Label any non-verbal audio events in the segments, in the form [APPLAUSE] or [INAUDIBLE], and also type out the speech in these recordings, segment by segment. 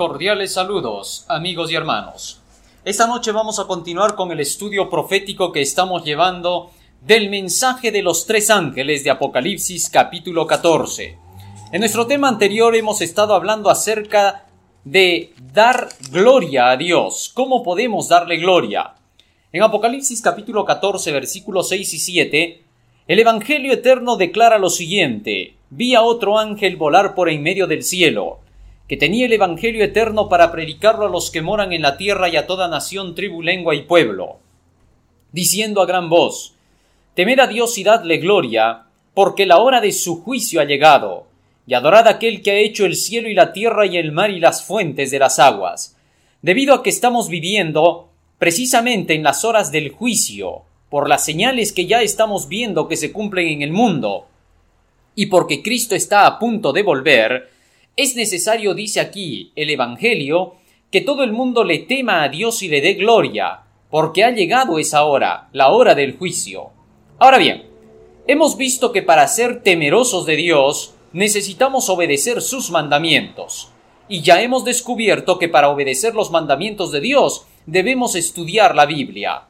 Cordiales saludos, amigos y hermanos. Esta noche vamos a continuar con el estudio profético que estamos llevando del mensaje de los tres ángeles de Apocalipsis capítulo 14. En nuestro tema anterior hemos estado hablando acerca de dar gloria a Dios. ¿Cómo podemos darle gloria? En Apocalipsis capítulo 14 versículos 6 y 7, el Evangelio eterno declara lo siguiente, vi a otro ángel volar por en medio del cielo, que tenía el Evangelio eterno para predicarlo a los que moran en la tierra y a toda nación, tribu, lengua y pueblo, diciendo a gran voz, Temed a Dios y dadle gloria, porque la hora de su juicio ha llegado, y adorad a aquel que ha hecho el cielo y la tierra y el mar y las fuentes de las aguas. Debido a que estamos viviendo precisamente en las horas del juicio, por las señales que ya estamos viendo que se cumplen en el mundo, y porque Cristo está a punto de volver, es necesario, dice aquí el Evangelio, que todo el mundo le tema a Dios y le dé gloria, porque ha llegado esa hora, la hora del juicio. Ahora bien, hemos visto que para ser temerosos de Dios necesitamos obedecer sus mandamientos, y ya hemos descubierto que para obedecer los mandamientos de Dios debemos estudiar la Biblia.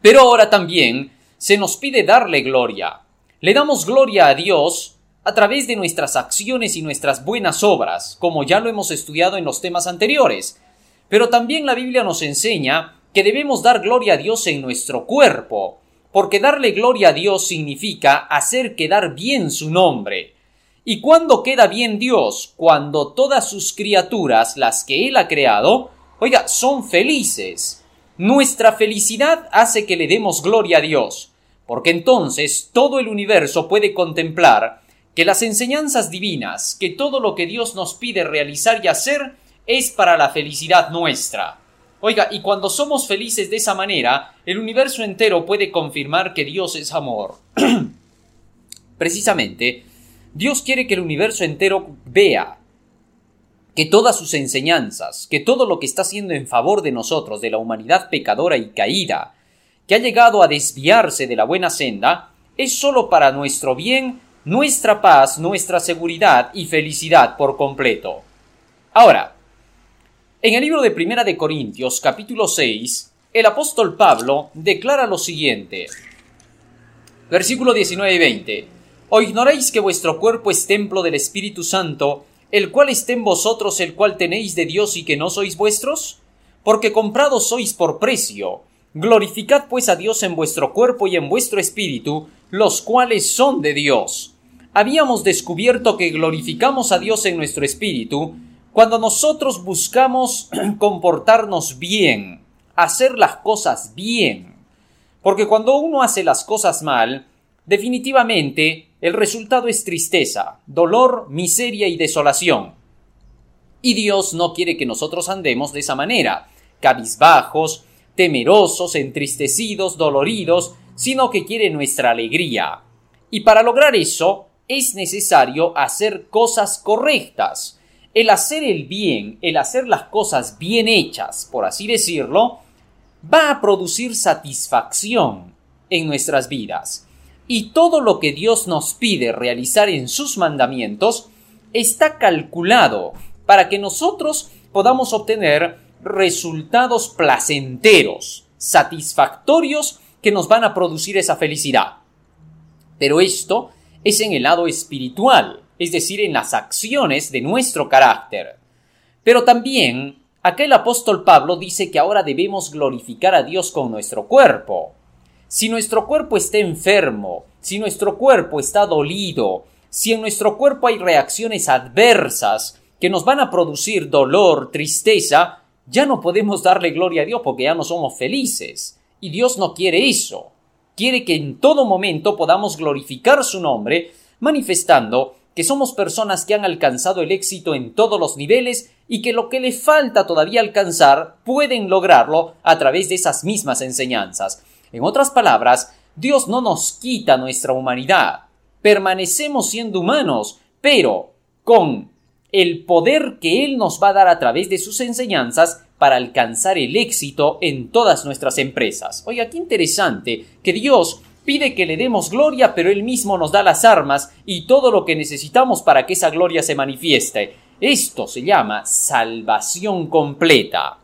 Pero ahora también se nos pide darle gloria. Le damos gloria a Dios a través de nuestras acciones y nuestras buenas obras, como ya lo hemos estudiado en los temas anteriores. Pero también la Biblia nos enseña que debemos dar gloria a Dios en nuestro cuerpo, porque darle gloria a Dios significa hacer quedar bien su nombre. ¿Y cuándo queda bien Dios? Cuando todas sus criaturas, las que Él ha creado, oiga, son felices. Nuestra felicidad hace que le demos gloria a Dios, porque entonces todo el universo puede contemplar que las enseñanzas divinas, que todo lo que Dios nos pide realizar y hacer es para la felicidad nuestra. Oiga, y cuando somos felices de esa manera, el universo entero puede confirmar que Dios es amor. [CLEARS THROAT] Precisamente, Dios quiere que el universo entero vea que todas sus enseñanzas, que todo lo que está haciendo en favor de nosotros, de la humanidad pecadora y caída, que ha llegado a desviarse de la buena senda, es sólo para nuestro bien nuestra paz, nuestra seguridad y felicidad por completo. Ahora, en el libro de Primera de Corintios, capítulo 6, el apóstol Pablo declara lo siguiente. Versículo 19 y 20. ¿O ignoráis que vuestro cuerpo es templo del Espíritu Santo, el cual esté en vosotros, el cual tenéis de Dios y que no sois vuestros? Porque comprados sois por precio. Glorificad pues a Dios en vuestro cuerpo y en vuestro espíritu, los cuales son de Dios habíamos descubierto que glorificamos a Dios en nuestro espíritu cuando nosotros buscamos [CLEARS THROAT] comportarnos bien, hacer las cosas bien. Porque cuando uno hace las cosas mal, definitivamente el resultado es tristeza, dolor, miseria y desolación. Y Dios no quiere que nosotros andemos de esa manera, cabizbajos, temerosos, entristecidos, doloridos, sino que quiere nuestra alegría. Y para lograr eso, es necesario hacer cosas correctas. El hacer el bien, el hacer las cosas bien hechas, por así decirlo, va a producir satisfacción en nuestras vidas. Y todo lo que Dios nos pide realizar en sus mandamientos está calculado para que nosotros podamos obtener resultados placenteros, satisfactorios que nos van a producir esa felicidad. Pero esto es en el lado espiritual, es decir, en las acciones de nuestro carácter. Pero también, aquel apóstol Pablo dice que ahora debemos glorificar a Dios con nuestro cuerpo. Si nuestro cuerpo está enfermo, si nuestro cuerpo está dolido, si en nuestro cuerpo hay reacciones adversas que nos van a producir dolor, tristeza, ya no podemos darle gloria a Dios porque ya no somos felices. Y Dios no quiere eso quiere que en todo momento podamos glorificar su nombre, manifestando que somos personas que han alcanzado el éxito en todos los niveles y que lo que le falta todavía alcanzar pueden lograrlo a través de esas mismas enseñanzas. En otras palabras, Dios no nos quita nuestra humanidad. Permanecemos siendo humanos, pero con el poder que Él nos va a dar a través de sus enseñanzas para alcanzar el éxito en todas nuestras empresas. Oiga, qué interesante que Dios pide que le demos gloria, pero Él mismo nos da las armas y todo lo que necesitamos para que esa gloria se manifieste. Esto se llama salvación completa.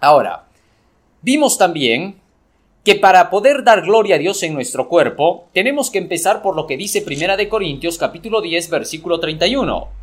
Ahora, vimos también que para poder dar gloria a Dios en nuestro cuerpo, tenemos que empezar por lo que dice Primera de Corintios capítulo 10 versículo 31.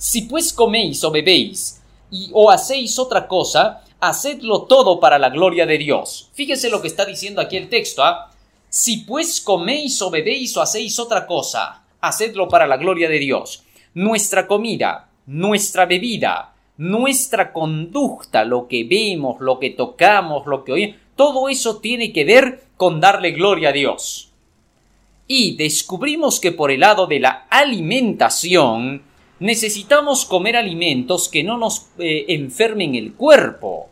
Si pues coméis o bebéis y o hacéis otra cosa, hacedlo todo para la gloria de Dios. Fíjese lo que está diciendo aquí el texto. ¿ah? Si pues coméis o bebéis o hacéis otra cosa, hacedlo para la gloria de Dios. Nuestra comida, nuestra bebida, nuestra conducta, lo que vemos, lo que tocamos, lo que oímos, todo eso tiene que ver con darle gloria a Dios. Y descubrimos que por el lado de la alimentación, necesitamos comer alimentos que no nos eh, enfermen el cuerpo,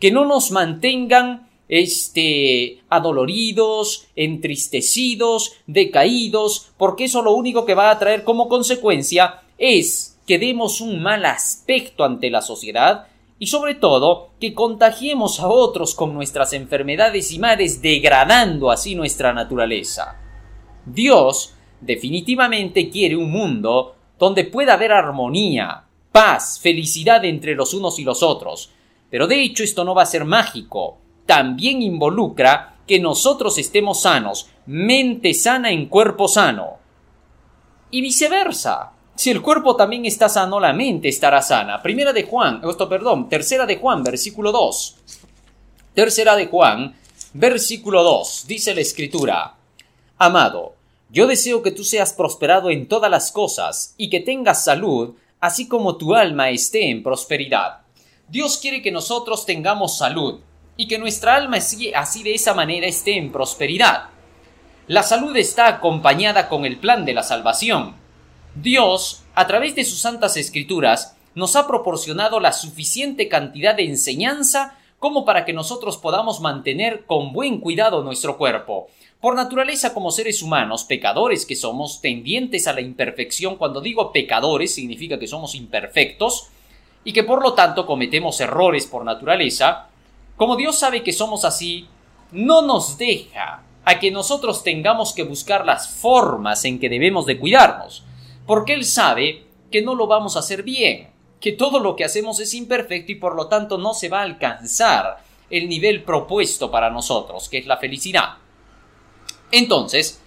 que no nos mantengan este adoloridos, entristecidos, decaídos, porque eso lo único que va a traer como consecuencia es que demos un mal aspecto ante la sociedad y sobre todo que contagiemos a otros con nuestras enfermedades y males degradando así nuestra naturaleza. Dios definitivamente quiere un mundo donde pueda haber armonía, paz, felicidad entre los unos y los otros. Pero de hecho esto no va a ser mágico, también involucra que nosotros estemos sanos, mente sana en cuerpo sano. Y viceversa. Si el cuerpo también está sano, la mente estará sana. Primera de Juan, esto perdón, tercera de Juan, versículo 2. Tercera de Juan, versículo 2, dice la escritura. Amado, yo deseo que tú seas prosperado en todas las cosas y que tengas salud, así como tu alma esté en prosperidad. Dios quiere que nosotros tengamos salud y que nuestra alma así de esa manera esté en prosperidad. La salud está acompañada con el plan de la salvación. Dios, a través de sus santas escrituras, nos ha proporcionado la suficiente cantidad de enseñanza como para que nosotros podamos mantener con buen cuidado nuestro cuerpo. Por naturaleza como seres humanos, pecadores que somos, tendientes a la imperfección, cuando digo pecadores significa que somos imperfectos y que por lo tanto cometemos errores por naturaleza, como Dios sabe que somos así, no nos deja a que nosotros tengamos que buscar las formas en que debemos de cuidarnos, porque Él sabe que no lo vamos a hacer bien, que todo lo que hacemos es imperfecto y por lo tanto no se va a alcanzar el nivel propuesto para nosotros, que es la felicidad. Entonces,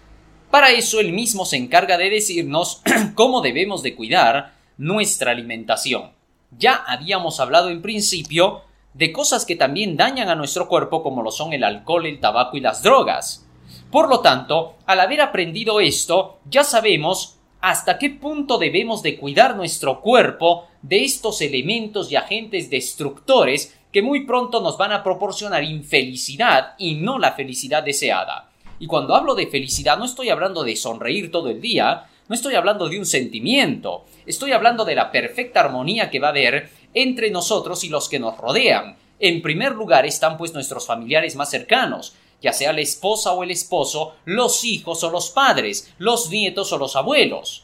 para eso él mismo se encarga de decirnos [CLEARS THROAT] cómo debemos de cuidar nuestra alimentación. Ya habíamos hablado en principio de cosas que también dañan a nuestro cuerpo como lo son el alcohol, el tabaco y las drogas. Por lo tanto, al haber aprendido esto, ya sabemos hasta qué punto debemos de cuidar nuestro cuerpo de estos elementos y agentes destructores que muy pronto nos van a proporcionar infelicidad y no la felicidad deseada. Y cuando hablo de felicidad no estoy hablando de sonreír todo el día, no estoy hablando de un sentimiento, estoy hablando de la perfecta armonía que va a haber entre nosotros y los que nos rodean. En primer lugar están pues nuestros familiares más cercanos, ya sea la esposa o el esposo, los hijos o los padres, los nietos o los abuelos.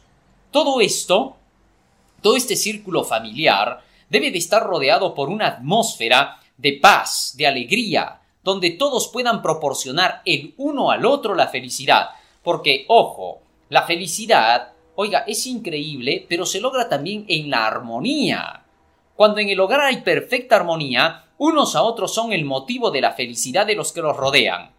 Todo esto, todo este círculo familiar, debe de estar rodeado por una atmósfera de paz, de alegría, donde todos puedan proporcionar el uno al otro la felicidad. Porque, ojo, la felicidad, oiga, es increíble, pero se logra también en la armonía. Cuando en el hogar hay perfecta armonía, unos a otros son el motivo de la felicidad de los que los rodean.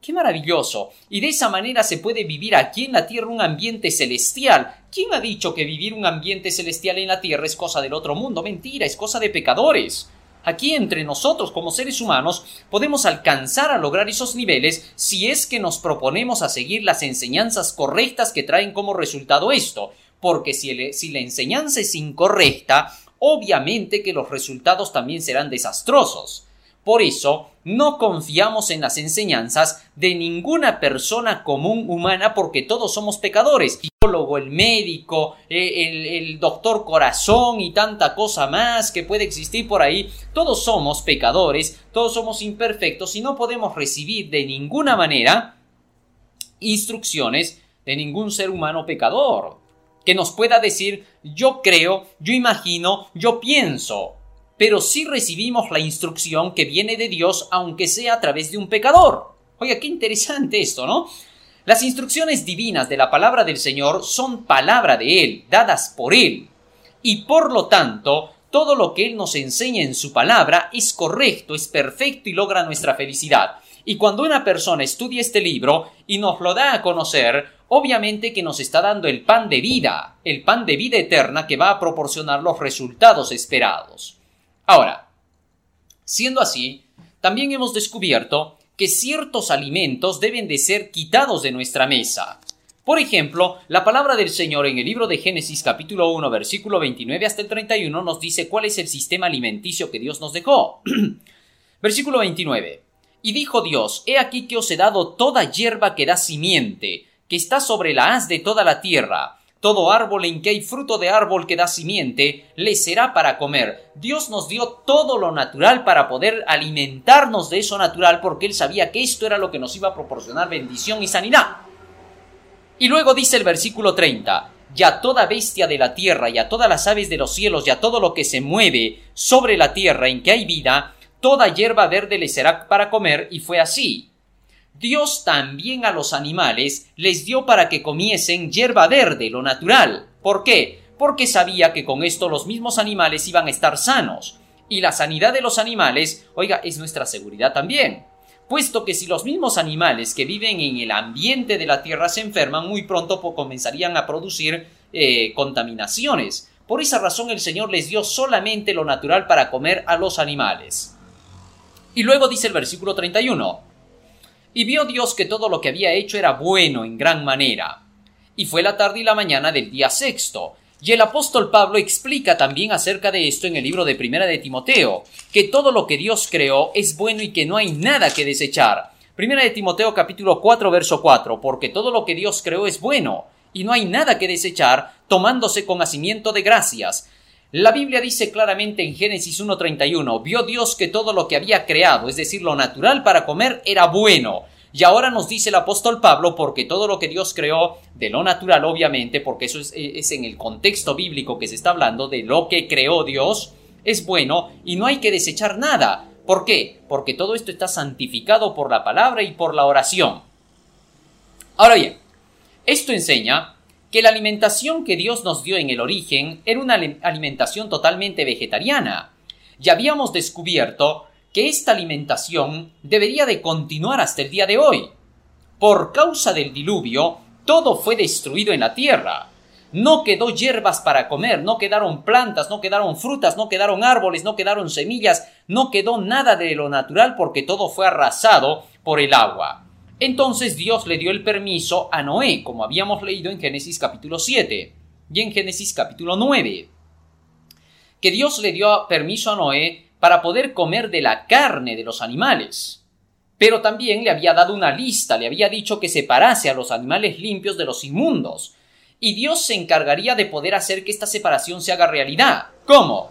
¡Qué maravilloso! Y de esa manera se puede vivir aquí en la tierra un ambiente celestial. ¿Quién ha dicho que vivir un ambiente celestial en la tierra es cosa del otro mundo? Mentira, es cosa de pecadores. Aquí entre nosotros como seres humanos podemos alcanzar a lograr esos niveles si es que nos proponemos a seguir las enseñanzas correctas que traen como resultado esto, porque si, la enseñanza es incorrecta, obviamente que los resultados también serán desastrosos. Por eso, no confiamos en las enseñanzas de ninguna persona común humana porque todos somos pecadores. El biólogo, el médico, eh, el, el doctor corazón y tanta cosa más que puede existir por ahí, todos somos pecadores, todos somos imperfectos y no podemos recibir de ninguna manera instrucciones de ningún ser humano pecador que nos pueda decir yo creo, yo imagino, yo pienso pero sí recibimos la instrucción que viene de Dios aunque sea a través de un pecador. Oiga, qué interesante esto, ¿no? Las instrucciones divinas de la palabra del Señor son palabra de Él, dadas por Él. y por lo tanto todo lo que Él nos enseña en su palabra es correcto, es perfecto y logra nuestra felicidad. Y cuando una persona estudia este libro y nos lo da a conocer, obviamente que nos está dando el pan de vida, el pan de vida eterna que va a proporcionar los resultados esperados. Ahora, siendo así, también hemos descubierto que ciertos alimentos deben de ser quitados de nuestra mesa. Por ejemplo, la palabra del Señor en el libro de Génesis capítulo 1 versículo 29 hasta el 31 nos dice cuál es el sistema alimenticio que Dios nos dejó. [CLEARS THROAT] versículo 29. Y dijo Dios, He aquí que os he dado toda hierba que da simiente, que está sobre la haz de toda la tierra. Todo árbol en que hay fruto de árbol que da simiente, le será para comer. Dios nos dio todo lo natural para poder alimentarnos de eso natural porque Él sabía que esto era lo que nos iba a proporcionar bendición y sanidad. Y luego dice el versículo 30, ya toda bestia de la tierra y a todas las aves de los cielos y a todo lo que se mueve sobre la tierra en que hay vida, toda hierba verde le será para comer, y fue así. Dios también a los animales les dio para que comiesen hierba verde, lo natural. ¿Por qué? Porque sabía que con esto los mismos animales iban a estar sanos. Y la sanidad de los animales, oiga, es nuestra seguridad también. Puesto que si los mismos animales que viven en el ambiente de la Tierra se enferman, muy pronto comenzarían a producir eh, contaminaciones. Por esa razón el Señor les dio solamente lo natural para comer a los animales. Y luego dice el versículo 31, Y vio Dios que todo lo que había hecho era bueno en gran manera. Y fue la tarde y la mañana del día sexto. Y el apóstol Pablo explica también acerca de esto en el libro de Primera de Timoteo, que todo lo que Dios creó es bueno y que no hay nada que desechar. Primera de Timoteo capítulo 4 verso 4, porque todo lo que Dios creó es bueno, y no hay nada que desechar, tomándose con hacimiento de gracias, la Biblia dice claramente en Génesis 1.31, vio Dios que todo lo que había creado, es decir, lo natural para comer, era bueno. Y ahora nos dice el apóstol Pablo, porque todo lo que Dios creó, de lo natural obviamente, porque eso es, en el contexto bíblico que se está hablando, de lo que creó Dios, es bueno y no hay que desechar nada. ¿Por qué? Porque todo esto está santificado por la palabra y por la oración. Ahora bien, esto enseña que la alimentación que Dios nos dio en el origen era una alimentación totalmente vegetariana. Ya habíamos descubierto que esta alimentación debería de continuar hasta el día de hoy. Por causa del diluvio, todo fue destruido en la tierra. No quedó hierbas para comer, no quedaron plantas, no quedaron frutas, no quedaron árboles, no quedaron semillas, no quedó nada de lo natural porque todo fue arrasado por el agua. Entonces Dios le dio el permiso a Noé, como habíamos leído en Génesis capítulo 7 y en Génesis capítulo 9, que Dios le dio permiso a Noé para poder comer de la carne de los animales. Pero también le había dado una lista, le había dicho que separase a los animales limpios de los inmundos. Y Dios se encargaría de poder hacer que esta separación se haga realidad. ¿Cómo?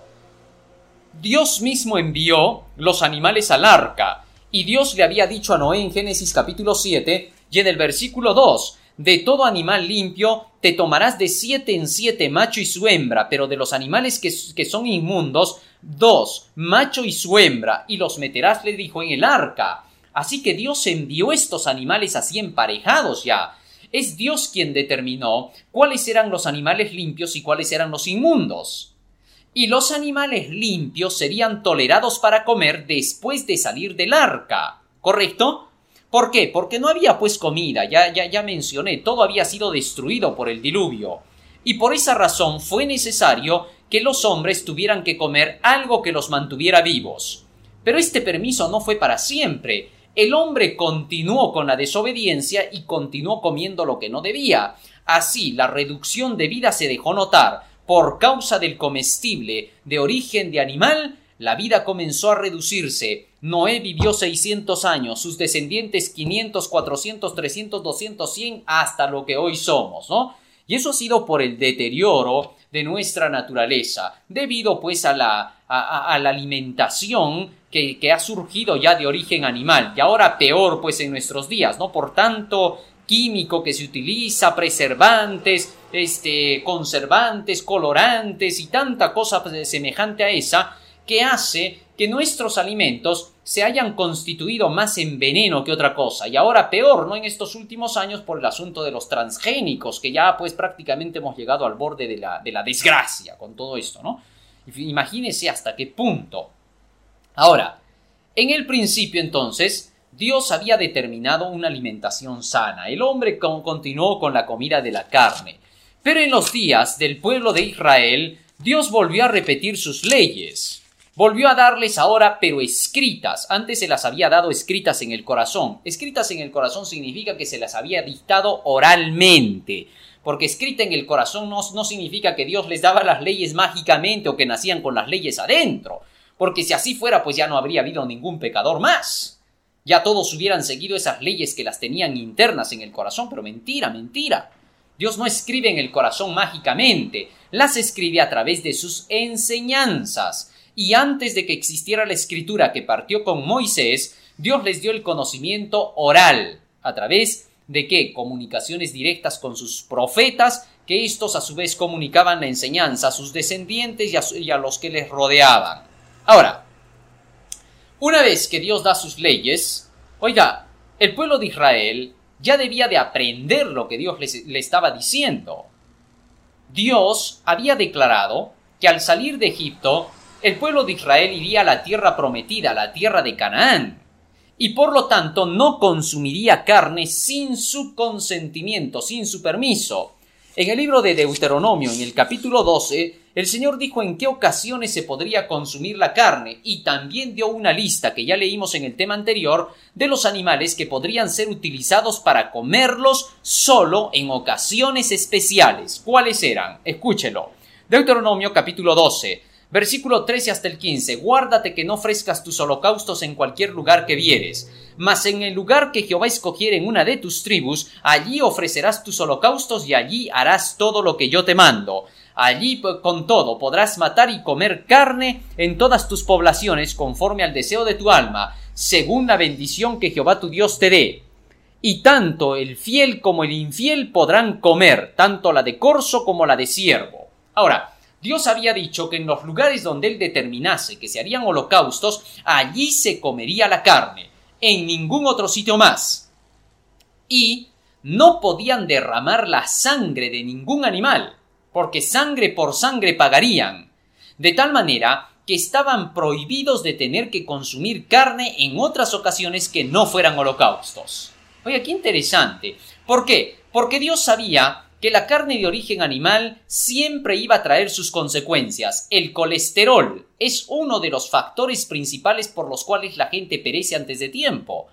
Dios mismo envió los animales al arca, y Dios le había dicho a Noé en Génesis capítulo 7 y en el versículo 2, de todo animal limpio te tomarás de siete en siete macho y su hembra, pero de los animales que, que son inmundos, dos, macho y su hembra, y los meterás, le dijo, en el arca. Así que Dios envió estos animales así emparejados ya. Es Dios quien determinó cuáles eran los animales limpios y cuáles eran los inmundos y los animales limpios serían tolerados para comer después de salir del arca. ¿Correcto? ¿Por qué? Porque no había pues comida, ya, ya, ya mencioné, todo había sido destruido por el diluvio. Y por esa razón fue necesario que los hombres tuvieran que comer algo que los mantuviera vivos. Pero este permiso no fue para siempre. El hombre continuó con la desobediencia y continuó comiendo lo que no debía. Así, la reducción de vida se dejó notar, por causa del comestible de origen de animal, la vida comenzó a reducirse. Noé vivió 600 años, sus descendientes 500, 400, 300, 200, 100, hasta lo que hoy somos, ¿no? Y eso ha sido por el deterioro de nuestra naturaleza, debido pues a la, alimentación que, que, ha surgido ya de origen animal, y ahora peor pues en nuestros días, ¿no? Por tanto, químico que se utiliza, preservantes, este, conservantes, colorantes y tanta cosa semejante a esa que hace que nuestros alimentos se hayan constituido más en veneno que otra cosa. Y ahora peor, ¿no? En estos últimos años por el asunto de los transgénicos, que ya pues prácticamente hemos llegado al borde de la, de la desgracia con todo esto, ¿no? Imagínese hasta qué punto. Ahora, en el principio entonces, Dios había determinado una alimentación sana. El hombre continuó con la comida de la carne. Pero en los días del pueblo de Israel, Dios volvió a repetir sus leyes volvió a darles ahora, pero escritas. Antes se las había dado escritas en el corazón. Escritas en el corazón significa que se las había dictado oralmente. Porque escrita en el corazón no, no significa que Dios les daba las leyes mágicamente o que nacían con las leyes adentro. Porque si así fuera, pues ya no habría habido ningún pecador más. Ya todos hubieran seguido esas leyes que las tenían internas en el corazón, pero mentira, mentira. Dios no escribe en el corazón mágicamente, las escribe a través de sus enseñanzas y antes de que existiera la escritura que partió con Moisés, Dios les dio el conocimiento oral, a través de qué? Comunicaciones directas con sus profetas, que estos a su vez comunicaban la enseñanza a sus descendientes y a, y a los que les rodeaban. Ahora, una vez que Dios da sus leyes, oiga, el pueblo de Israel ya debía de aprender lo que Dios le estaba diciendo. Dios había declarado que al salir de Egipto el pueblo de Israel iría a la tierra prometida, a la tierra de Canaán, y por lo tanto no consumiría carne sin su consentimiento, sin su permiso. En el libro de Deuteronomio, en el capítulo 12, el Señor dijo en qué ocasiones se podría consumir la carne y también dio una lista que ya leímos en el tema anterior de los animales que podrían ser utilizados para comerlos solo en ocasiones especiales. ¿Cuáles eran? Escúchelo. Deuteronomio capítulo 12. Versículo 13 hasta el 15. Guárdate que no ofrezcas tus holocaustos en cualquier lugar que vieres, mas en el lugar que Jehová escogiere en una de tus tribus, allí ofrecerás tus holocaustos y allí harás todo lo que yo te mando. Allí con todo podrás matar y comer carne en todas tus poblaciones conforme al deseo de tu alma, según la bendición que Jehová tu Dios te dé. Y tanto el fiel como el infiel podrán comer, tanto la de corzo como la de siervo. Ahora, Dios había dicho que en los lugares donde Él determinase que se harían holocaustos, allí se comería la carne, en ningún otro sitio más. Y no podían derramar la sangre de ningún animal, porque sangre por sangre pagarían, de tal manera que estaban prohibidos de tener que consumir carne en otras ocasiones que no fueran holocaustos. Oye, qué interesante. ¿Por qué? Porque Dios sabía que la carne de origen animal siempre iba a traer sus consecuencias. El colesterol es uno de los factores principales por los cuales la gente perece antes de tiempo.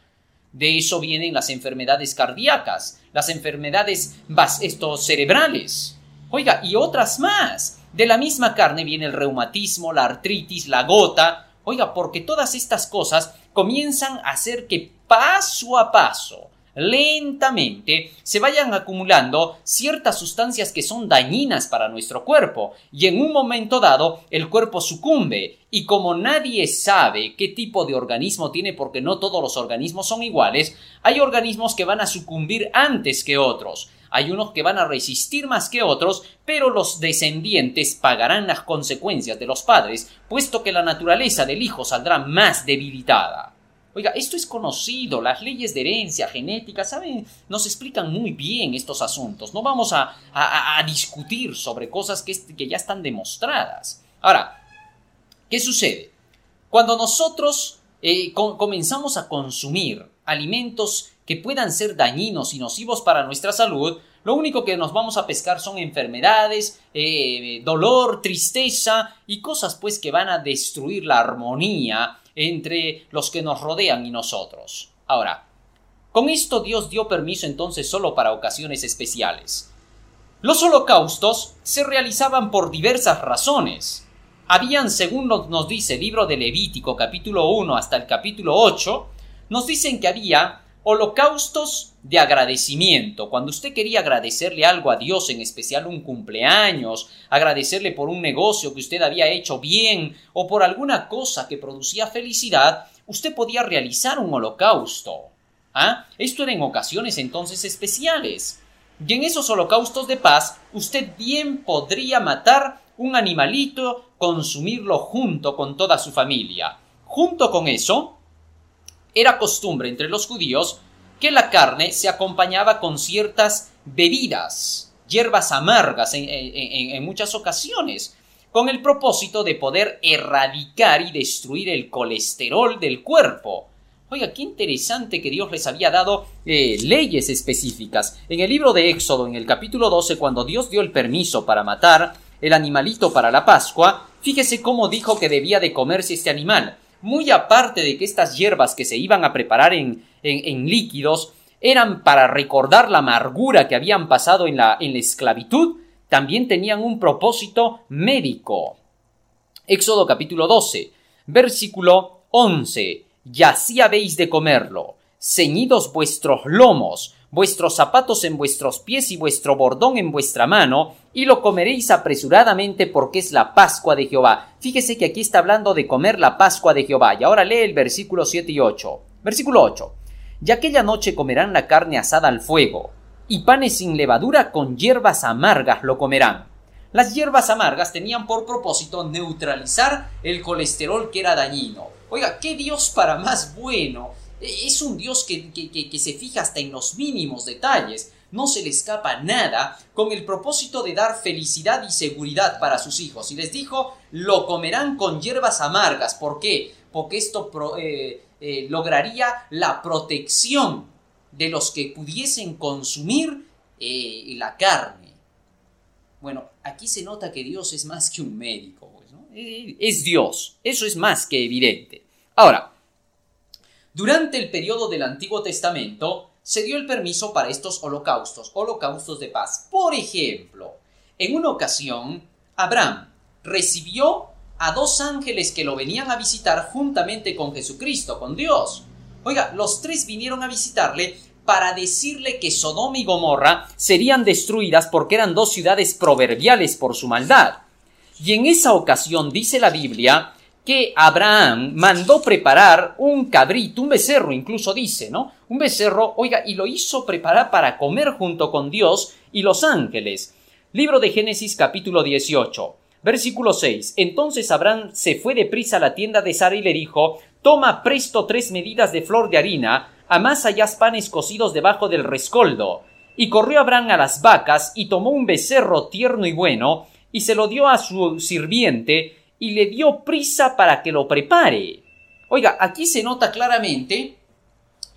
De eso vienen las enfermedades cardíacas, las enfermedades estos, cerebrales. Oiga, y otras más. De la misma carne viene el reumatismo, la artritis, la gota. Oiga, porque todas estas cosas comienzan a hacer que paso a paso lentamente se vayan acumulando ciertas sustancias que son dañinas para nuestro cuerpo y en un momento dado el cuerpo sucumbe y como nadie sabe qué tipo de organismo tiene porque no todos los organismos son iguales, hay organismos que van a sucumbir antes que otros. Hay unos que van a resistir más que otros, pero los descendientes pagarán las consecuencias de los padres, puesto que la naturaleza del hijo saldrá más debilitada. Oiga, esto es conocido, las leyes de herencia genética, ¿saben? Nos explican muy bien estos asuntos. No vamos a, discutir sobre cosas que, que ya están demostradas. Ahora, ¿qué sucede? Cuando nosotros eh, comenzamos a consumir alimentos que puedan ser dañinos y nocivos para nuestra salud, lo único que nos vamos a pescar son enfermedades, eh, dolor, tristeza y cosas pues que van a destruir la armonía entre los que nos rodean y nosotros. Ahora, con esto Dios dio permiso entonces solo para ocasiones especiales. Los holocaustos se realizaban por diversas razones. Habían, según nos dice el libro de Levítico capítulo 1 hasta el capítulo 8, nos dicen que había holocaustos de agradecimiento. Cuando usted quería agradecerle algo a Dios, en especial un cumpleaños, agradecerle por un negocio que usted había hecho bien o por alguna cosa que producía felicidad, usted podía realizar un holocausto. ¿Ah? Esto era en ocasiones entonces especiales. Y en esos holocaustos de paz, usted bien podría matar un animalito, consumirlo junto con toda su familia. Junto con eso, Era costumbre entre los judíos que la carne se acompañaba con ciertas bebidas, hierbas amargas en, muchas ocasiones, con el propósito de poder erradicar y destruir el colesterol del cuerpo. Oiga, qué interesante que Dios les había dado eh, leyes específicas. En el libro de Éxodo, en el capítulo 12, cuando Dios dio el permiso para matar el animalito para la Pascua, fíjese cómo dijo que debía de comerse este animal. Muy aparte de que estas hierbas que se iban a preparar en, en, líquidos eran para recordar la amargura que habían pasado en la, en la esclavitud, también tenían un propósito médico. Éxodo capítulo 12, versículo 11. Y así habéis de comerlo, ceñidos vuestros lomos, vuestros zapatos en vuestros pies y vuestro bordón en vuestra mano, y lo comeréis apresuradamente porque es la Pascua de Jehová. Fíjese que aquí está hablando de comer la Pascua de Jehová. Y ahora lee el versículo 7 y 8. Versículo 8. Y aquella noche comerán la carne asada al fuego, y panes sin levadura con hierbas amargas lo comerán. Las hierbas amargas tenían por propósito neutralizar el colesterol que era dañino. Oiga, ¿qué Dios para más bueno? Es un Dios que, que, se fija hasta en los mínimos detalles. No se le escapa nada con el propósito de dar felicidad y seguridad para sus hijos. Y les dijo, lo comerán con hierbas amargas. ¿Por qué? Porque esto eh, eh, lograría la protección de los que pudiesen consumir eh, la carne. Bueno, aquí se nota que Dios es más que un médico, pues, es Dios, eso es más que evidente. Ahora, durante el periodo del Antiguo Testamento se dio el permiso para estos holocaustos, holocaustos de paz. Por ejemplo, en una ocasión, Abraham recibió a dos ángeles que lo venían a visitar juntamente con Jesucristo, con Dios. Oiga, los tres vinieron a visitarle para decirle que Sodoma y Gomorra serían destruidas porque eran dos ciudades proverbiales por su maldad. Y en esa ocasión dice la Biblia que Abraham mandó preparar un cabrito, un becerro incluso dice, ¿no? Un becerro, oiga, y lo hizo preparar para comer junto con Dios y los ángeles. Libro de Génesis capítulo 18. Versículo 6. Entonces Abraham se fue deprisa a la tienda de Sara y le dijo, Toma presto tres medidas de flor de harina, amasa ya panes cocidos debajo del rescoldo. Y corrió Abraham a las vacas y tomó un becerro tierno y bueno, y se lo dio a su sirviente, y le dio prisa para que lo prepare. Oiga, aquí se nota claramente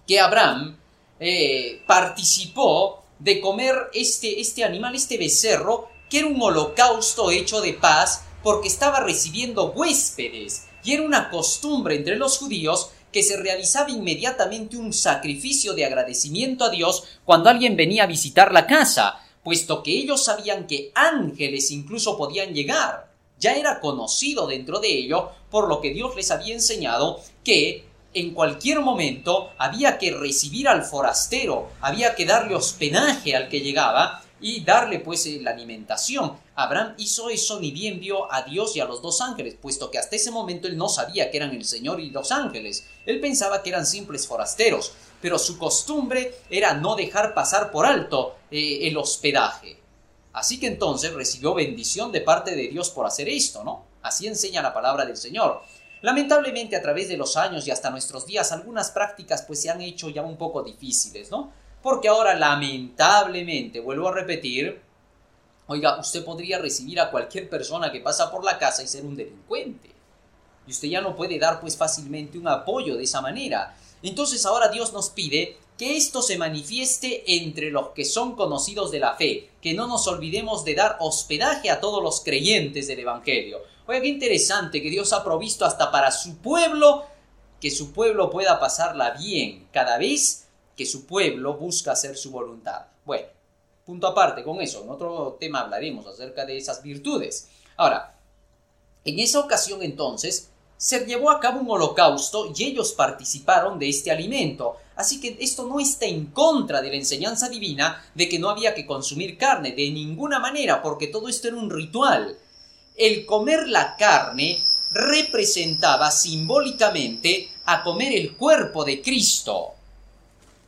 que Abraham eh, participó de comer este, este animal, este becerro, que era un holocausto hecho de paz, porque estaba recibiendo huéspedes, y era una costumbre entre los judíos que se realizaba inmediatamente un sacrificio de agradecimiento a Dios cuando alguien venía a visitar la casa, puesto que ellos sabían que ángeles incluso podían llegar. Ya era conocido dentro de ello, por lo que Dios les había enseñado que en cualquier momento había que recibir al forastero, había que darle hospedaje al que llegaba, y darle pues eh, la alimentación. Abraham hizo eso ni bien vio a Dios y a los dos ángeles, puesto que hasta ese momento él no sabía que eran el Señor y los ángeles. Él pensaba que eran simples forasteros, pero su costumbre era no dejar pasar por alto eh, el hospedaje. Así que entonces recibió bendición de parte de Dios por hacer esto, ¿no? Así enseña la palabra del Señor. Lamentablemente a través de los años y hasta nuestros días algunas prácticas pues se han hecho ya un poco difíciles, ¿no? Porque ahora, lamentablemente, vuelvo a repetir, oiga, usted podría recibir a cualquier persona que pasa por la casa y ser un delincuente. Y usted ya no puede dar pues fácilmente un apoyo de esa manera. Entonces ahora Dios nos pide que esto se manifieste entre los que son conocidos de la fe, que no nos olvidemos de dar hospedaje a todos los creyentes del Evangelio. Oiga, qué interesante que Dios ha provisto hasta para su pueblo, que su pueblo pueda pasarla bien cada vez que su pueblo busca hacer su voluntad. Bueno, punto aparte con eso, en otro tema hablaremos acerca de esas virtudes. Ahora, en esa ocasión entonces, se llevó a cabo un holocausto y ellos participaron de este alimento. Así que esto no está en contra de la enseñanza divina de que no había que consumir carne, de ninguna manera, porque todo esto era un ritual. El comer la carne representaba simbólicamente a comer el cuerpo de Cristo.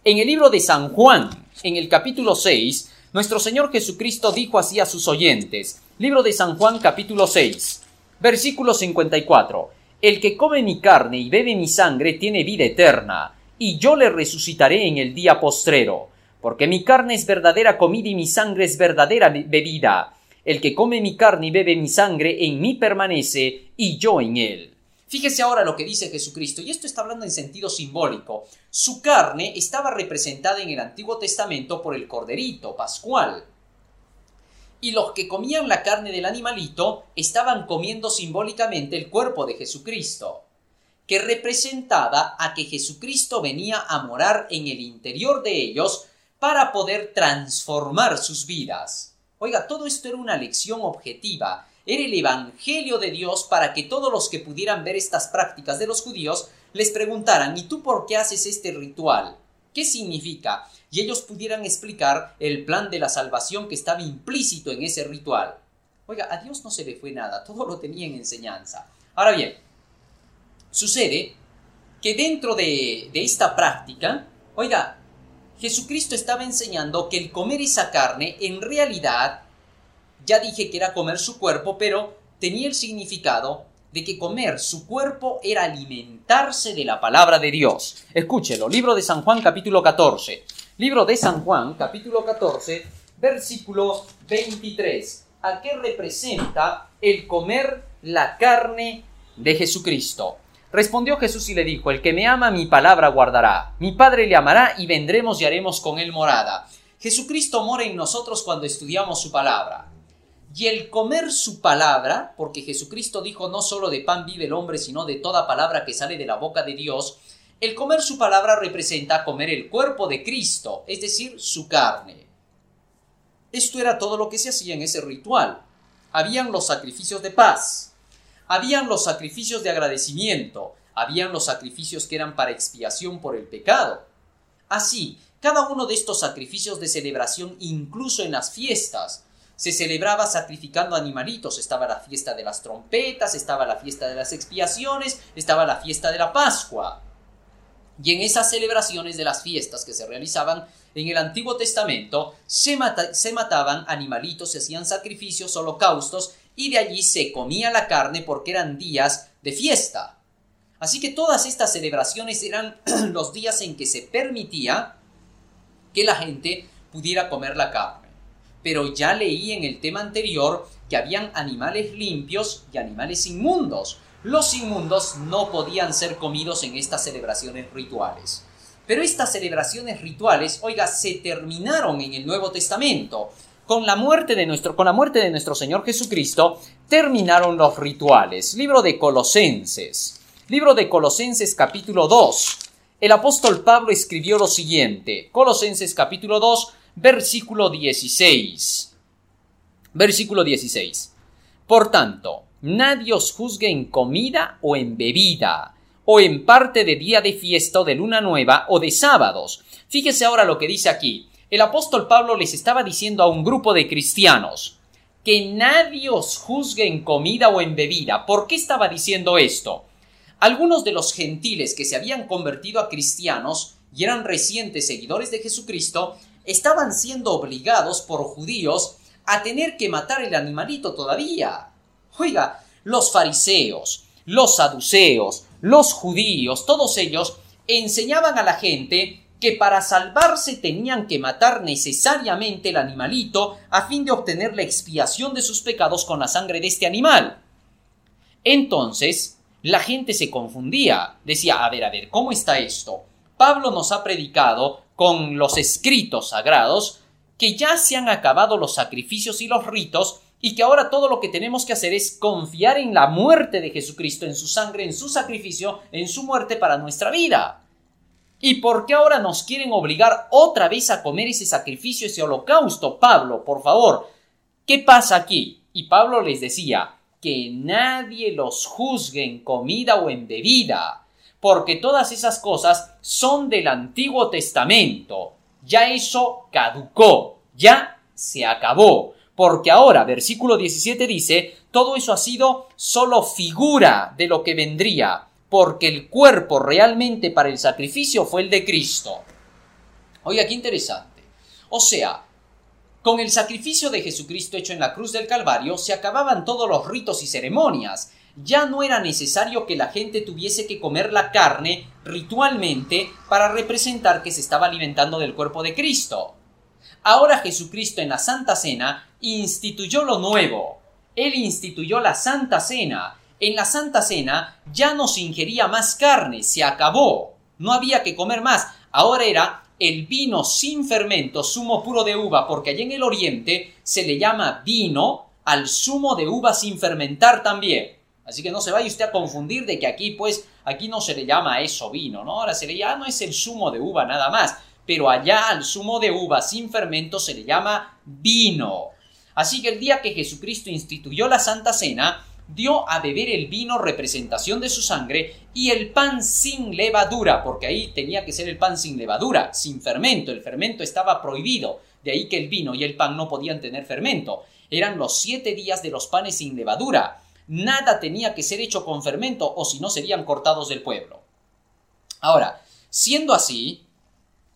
En el libro de San Juan, en el capítulo 6, nuestro Señor Jesucristo dijo así a sus oyentes. Libro de San Juan capítulo 6, versículo 54. El que come mi carne y bebe mi sangre tiene vida eterna, y yo le resucitaré en el día postrero, porque mi carne es verdadera comida y mi sangre es verdadera bebida. El que come mi carne y bebe mi sangre en mí permanece y yo en él. Fíjese ahora lo que dice Jesucristo, y esto está hablando en sentido simbólico. Su carne estaba representada en el Antiguo Testamento por el corderito pascual. Y los que comían la carne del animalito estaban comiendo simbólicamente el cuerpo de Jesucristo, que representaba a que Jesucristo venía a morar en el interior de ellos para poder transformar sus vidas. Oiga, todo esto era una lección objetiva era el Evangelio de Dios para que todos los que pudieran ver estas prácticas de los judíos les preguntaran, ¿y tú por qué haces este ritual? ¿Qué significa? Y ellos pudieran explicar el plan de la salvación que estaba implícito en ese ritual. Oiga, a Dios no se le fue nada, todo lo tenía en enseñanza. Ahora bien, sucede que dentro de, esta práctica, oiga, Jesucristo estaba enseñando que el comer esa carne en realidad ya dije que era comer su cuerpo, pero tenía el significado de que comer su cuerpo era alimentarse de la palabra de Dios. Escúchelo, libro de San Juan capítulo 14. Libro de San Juan capítulo 14, versículo 23. ¿A qué representa el comer la carne de Jesucristo? Respondió Jesús y le dijo, el que me ama mi palabra guardará, mi Padre le amará y vendremos y haremos con él morada. Jesucristo mora en nosotros cuando estudiamos su palabra. Y el comer su palabra, porque Jesucristo dijo no solo de pan vive el hombre, sino de toda palabra que sale de la boca de Dios, el comer su palabra representa comer el cuerpo de Cristo, es decir, su carne. Esto era todo lo que se hacía en ese ritual. Habían los sacrificios de paz, habían los sacrificios de agradecimiento, habían los sacrificios que eran para expiación por el pecado. Así, cada uno de estos sacrificios de celebración, incluso en las fiestas, se celebraba sacrificando animalitos. Estaba la fiesta de las trompetas, estaba la fiesta de las expiaciones, estaba la fiesta de la Pascua. Y en esas celebraciones de las fiestas que se realizaban en el Antiguo Testamento, se, se mataban animalitos, se hacían sacrificios, holocaustos, y de allí se comía la carne porque eran días de fiesta. Así que todas estas celebraciones eran [CLEARS THROAT] los días en que se permitía que la gente pudiera comer la carne pero ya leí en el tema anterior que habían animales limpios y animales inmundos. Los inmundos no podían ser comidos en estas celebraciones rituales. Pero estas celebraciones rituales, oiga, se terminaron en el Nuevo Testamento. Con la muerte de nuestro, con la muerte de nuestro Señor Jesucristo, terminaron los rituales. Libro de Colosenses. Libro de Colosenses capítulo 2. El apóstol Pablo escribió lo siguiente. Colosenses capítulo 2, versículo 16. Versículo 16. Por tanto, nadie os juzgue en comida o en bebida, o en parte de día de fiesta de luna nueva o de sábados. Fíjese ahora lo que dice aquí. El apóstol Pablo les estaba diciendo a un grupo de cristianos que nadie os juzgue en comida o en bebida. ¿Por qué estaba diciendo esto? Algunos de los gentiles que se habían convertido a cristianos y eran recientes seguidores de Jesucristo estaban siendo obligados por judíos a tener que matar el animalito todavía. Oiga, los fariseos, los saduceos, los judíos, todos ellos enseñaban a la gente que para salvarse tenían que matar necesariamente el animalito a fin de obtener la expiación de sus pecados con la sangre de este animal. Entonces, la gente se confundía, decía, a ver, a ver, ¿cómo está esto? Pablo nos ha predicado con los escritos sagrados que ya se han acabado los sacrificios y los ritos y que ahora todo lo que tenemos que hacer es confiar en la muerte de Jesucristo, en su sangre, en su sacrificio, en su muerte para nuestra vida. ¿Y por qué ahora nos quieren obligar otra vez a comer ese sacrificio, ese holocausto? Pablo, por favor, ¿qué pasa aquí? Y Pablo les decía, que nadie los juzgue en comida o en bebida, porque todas esas cosas son del Antiguo Testamento. Ya eso caducó, ya se acabó. Porque ahora, versículo 17 dice, todo eso ha sido solo figura de lo que vendría, porque el cuerpo realmente para el sacrificio fue el de Cristo. Oiga, qué interesante. O sea, con el sacrificio de Jesucristo hecho en la cruz del Calvario se acababan todos los ritos y ceremonias. ya no era necesario que la gente tuviese que comer la carne ritualmente para representar que se estaba alimentando del cuerpo de Cristo. Ahora Jesucristo en la Santa Cena instituyó lo nuevo. Él instituyó la Santa Cena. En la Santa Cena ya no se ingería más carne, se acabó. No había que comer más. Ahora era el vino sin fermento, zumo puro de uva, porque allí en el Oriente se le llama vino al zumo de uva sin fermentar también. Así que no se vaya usted a confundir de que aquí, pues, aquí no se le llama eso vino, ¿no? Ahora se le llama, no es el zumo de uva nada más, pero allá al zumo de uva sin fermento se le llama vino. Así que el día que Jesucristo instituyó la Santa Cena, dio a beber el vino representación de su sangre y el pan sin levadura, porque ahí tenía que ser el pan sin levadura, sin fermento, el fermento estaba prohibido, de ahí que el vino y el pan no podían tener fermento. Eran los siete días de los panes sin levadura. Nada tenía que ser hecho con fermento o si no serían cortados del pueblo. Ahora, siendo así,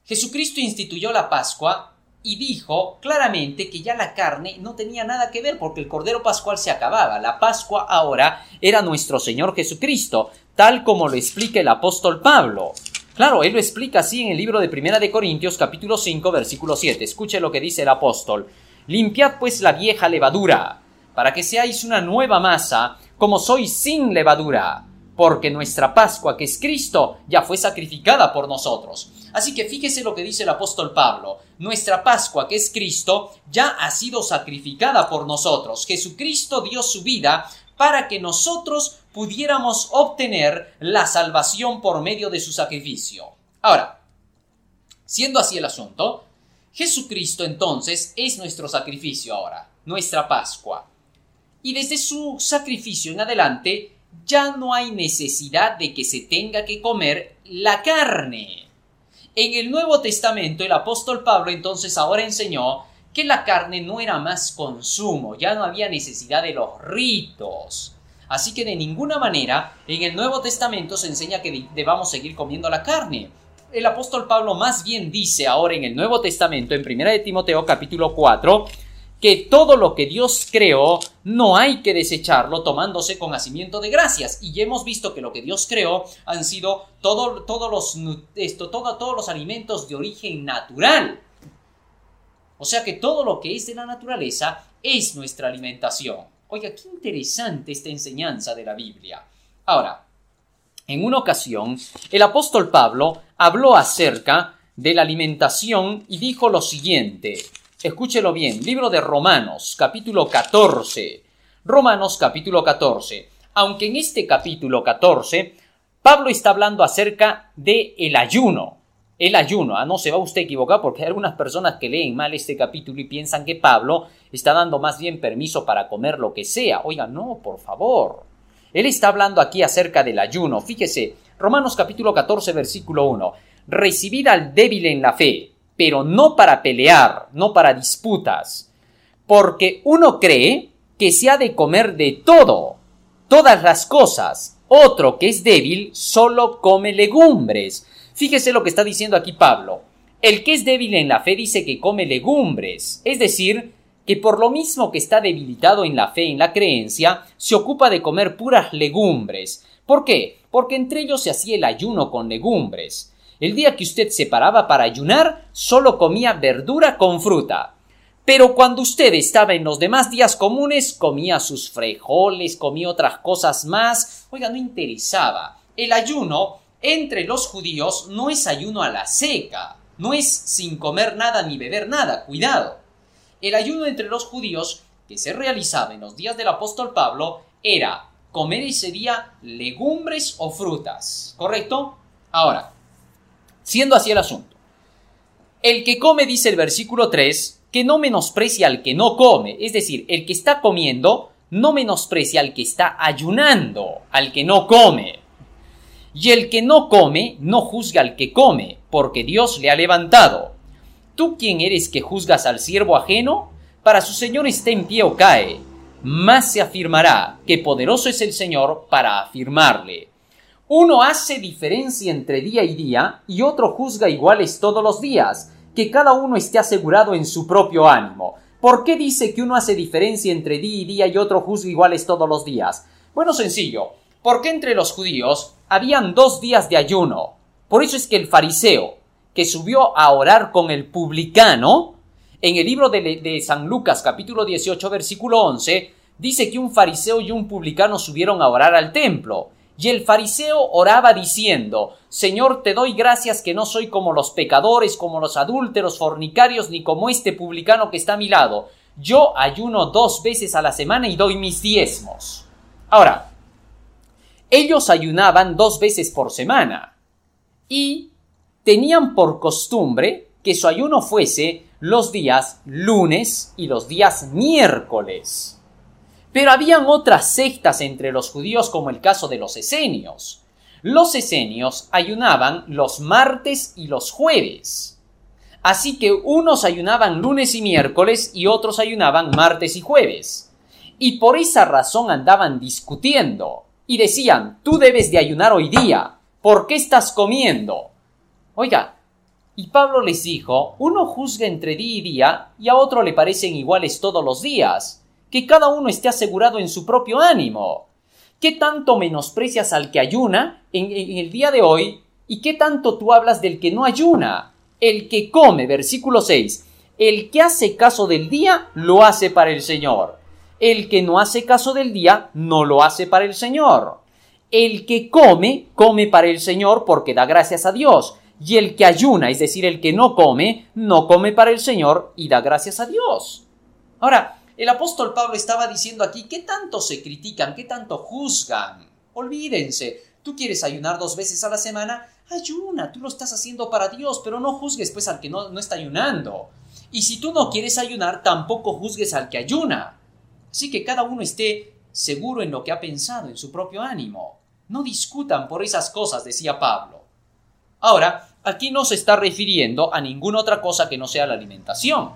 Jesucristo instituyó la Pascua y dijo claramente que ya la carne no tenía nada que ver porque el Cordero Pascual se acababa. La Pascua ahora era nuestro Señor Jesucristo, tal como lo explica el apóstol Pablo. Claro, él lo explica así en el libro de Primera de Corintios capítulo 5 versículo 7. Escuche lo que dice el apóstol. Limpiad pues la vieja levadura, para que seáis una nueva masa, como sois sin levadura, porque nuestra Pascua, que es Cristo, ya fue sacrificada por nosotros. Así que fíjese lo que dice el apóstol Pablo. Nuestra Pascua, que es Cristo, ya ha sido sacrificada por nosotros. Jesucristo dio su vida para que nosotros pudiéramos obtener la salvación por medio de su sacrificio. Ahora, siendo así el asunto, Jesucristo entonces es nuestro sacrificio ahora, nuestra Pascua. Y desde su sacrificio en adelante ya no hay necesidad de que se tenga que comer la carne. En el Nuevo Testamento el apóstol Pablo entonces ahora enseñó que la carne no era más consumo, ya no había necesidad de los ritos. Así que de ninguna manera en el Nuevo Testamento se enseña que debamos seguir comiendo la carne. El apóstol Pablo más bien dice ahora en el Nuevo Testamento, en 1 de Timoteo capítulo 4, que todo lo que Dios creó no hay que desecharlo tomándose con hacimiento de gracias. Y ya hemos visto que lo que Dios creó han sido todo, todos, los, esto, todo, todos los alimentos de origen natural. O sea que todo lo que es de la naturaleza es nuestra alimentación. Oiga, qué interesante esta enseñanza de la Biblia. Ahora, en una ocasión, el apóstol Pablo habló acerca de la alimentación y dijo lo siguiente. Escúchelo bien, libro de Romanos, capítulo 14. Romanos, capítulo 14. Aunque en este capítulo 14, Pablo está hablando acerca de el ayuno. El ayuno, ah, no se va usted a equivocar porque hay algunas personas que leen mal este capítulo y piensan que Pablo está dando más bien permiso para comer lo que sea. Oiga, no, por favor. Él está hablando aquí acerca del ayuno. Fíjese, Romanos capítulo 14, versículo 1. Recibid al débil en la fe pero no para pelear, no para disputas, porque uno cree que se ha de comer de todo, todas las cosas, otro que es débil solo come legumbres. Fíjese lo que está diciendo aquí Pablo. El que es débil en la fe dice que come legumbres, es decir, que por lo mismo que está debilitado en la fe, en la creencia, se ocupa de comer puras legumbres. ¿Por qué? Porque entre ellos se hacía el ayuno con legumbres. El día que usted se paraba para ayunar, solo comía verdura con fruta. Pero cuando usted estaba en los demás días comunes, comía sus frijoles, comía otras cosas más. Oiga, no interesaba. El ayuno entre los judíos no es ayuno a la seca, no es sin comer nada ni beber nada, cuidado. El ayuno entre los judíos que se realizaba en los días del apóstol Pablo era comer ese día legumbres o frutas, ¿correcto? Ahora, Siendo así el asunto. El que come, dice el versículo 3, que no menosprecia al que no come, es decir, el que está comiendo no menosprecia al que está ayunando, al que no come. Y el que no come no juzga al que come, porque Dios le ha levantado. ¿Tú quién eres que juzgas al siervo ajeno? Para su Señor esté en pie o cae, más se afirmará que poderoso es el Señor para afirmarle. Uno hace diferencia entre día y día y otro juzga iguales todos los días, que cada uno esté asegurado en su propio ánimo. ¿Por qué dice que uno hace diferencia entre día y día y otro juzga iguales todos los días? Bueno, sencillo, porque entre los judíos habían dos días de ayuno. Por eso es que el fariseo, que subió a orar con el publicano, en el libro de, San Lucas capítulo 18 versículo 11, dice que un fariseo y un publicano subieron a orar al templo. Y el fariseo oraba diciendo, Señor, te doy gracias que no soy como los pecadores, como los adúlteros, fornicarios, ni como este publicano que está a mi lado. Yo ayuno dos veces a la semana y doy mis diezmos. Ahora, ellos ayunaban dos veces por semana y tenían por costumbre que su ayuno fuese los días lunes y los días miércoles. Pero habían otras sectas entre los judíos como el caso de los esenios. Los esenios ayunaban los martes y los jueves. Así que unos ayunaban lunes y miércoles y otros ayunaban martes y jueves. Y por esa razón andaban discutiendo. Y decían, tú debes de ayunar hoy día. ¿Por qué estás comiendo? Oiga, y Pablo les dijo, uno juzga entre día y día y a otro le parecen iguales todos los días que cada uno esté asegurado en su propio ánimo. ¿Qué tanto menosprecias al que ayuna en, el día de hoy y qué tanto tú hablas del que no ayuna? El que come, versículo 6, el que hace caso del día lo hace para el Señor. El que no hace caso del día no lo hace para el Señor. El que come, come para el Señor porque da gracias a Dios. Y el que ayuna, es decir, el que no come, no come para el Señor y da gracias a Dios. Ahora, el apóstol Pablo estaba diciendo aquí, ¿qué tanto se critican? ¿Qué tanto juzgan? Olvídense, tú quieres ayunar dos veces a la semana, ayuna, tú lo estás haciendo para Dios, pero no juzgues pues al que no, no está ayunando. Y si tú no quieres ayunar, tampoco juzgues al que ayuna. Así que cada uno esté seguro en lo que ha pensado, en su propio ánimo. No discutan por esas cosas, decía Pablo. Ahora, aquí no se está refiriendo a ninguna otra cosa que no sea la alimentación.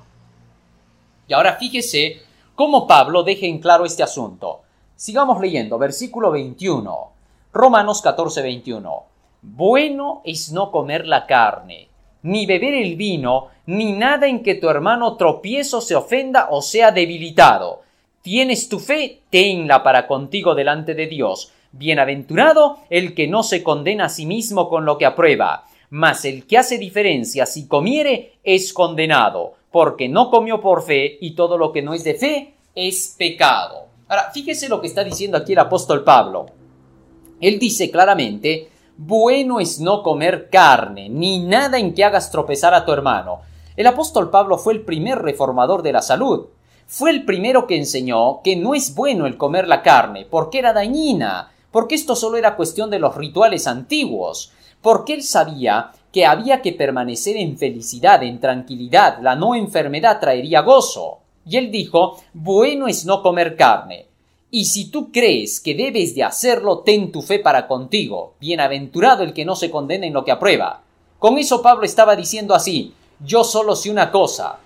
Y ahora fíjese cómo Pablo deja en claro este asunto. Sigamos leyendo, versículo 21. Romanos 14, 21. Bueno es no comer la carne, ni beber el vino, ni nada en que tu hermano tropiezo se ofenda o sea debilitado. Tienes tu fe, tenla para contigo delante de Dios. Bienaventurado el que no se condena a sí mismo con lo que aprueba, mas el que hace diferencia si comiere es condenado porque no comió por fe y todo lo que no es de fe es pecado. Ahora, fíjese lo que está diciendo aquí el apóstol Pablo. Él dice claramente, bueno es no comer carne, ni nada en que hagas tropezar a tu hermano. El apóstol Pablo fue el primer reformador de la salud. Fue el primero que enseñó que no es bueno el comer la carne, porque era dañina, porque esto solo era cuestión de los rituales antiguos, porque él sabía que había que permanecer en felicidad, en tranquilidad, la no enfermedad traería gozo. Y él dijo, bueno es no comer carne. Y si tú crees que debes de hacerlo, ten tu fe para contigo. Bienaventurado el que no se condena en lo que aprueba. Con eso Pablo estaba diciendo así, yo solo sé una cosa,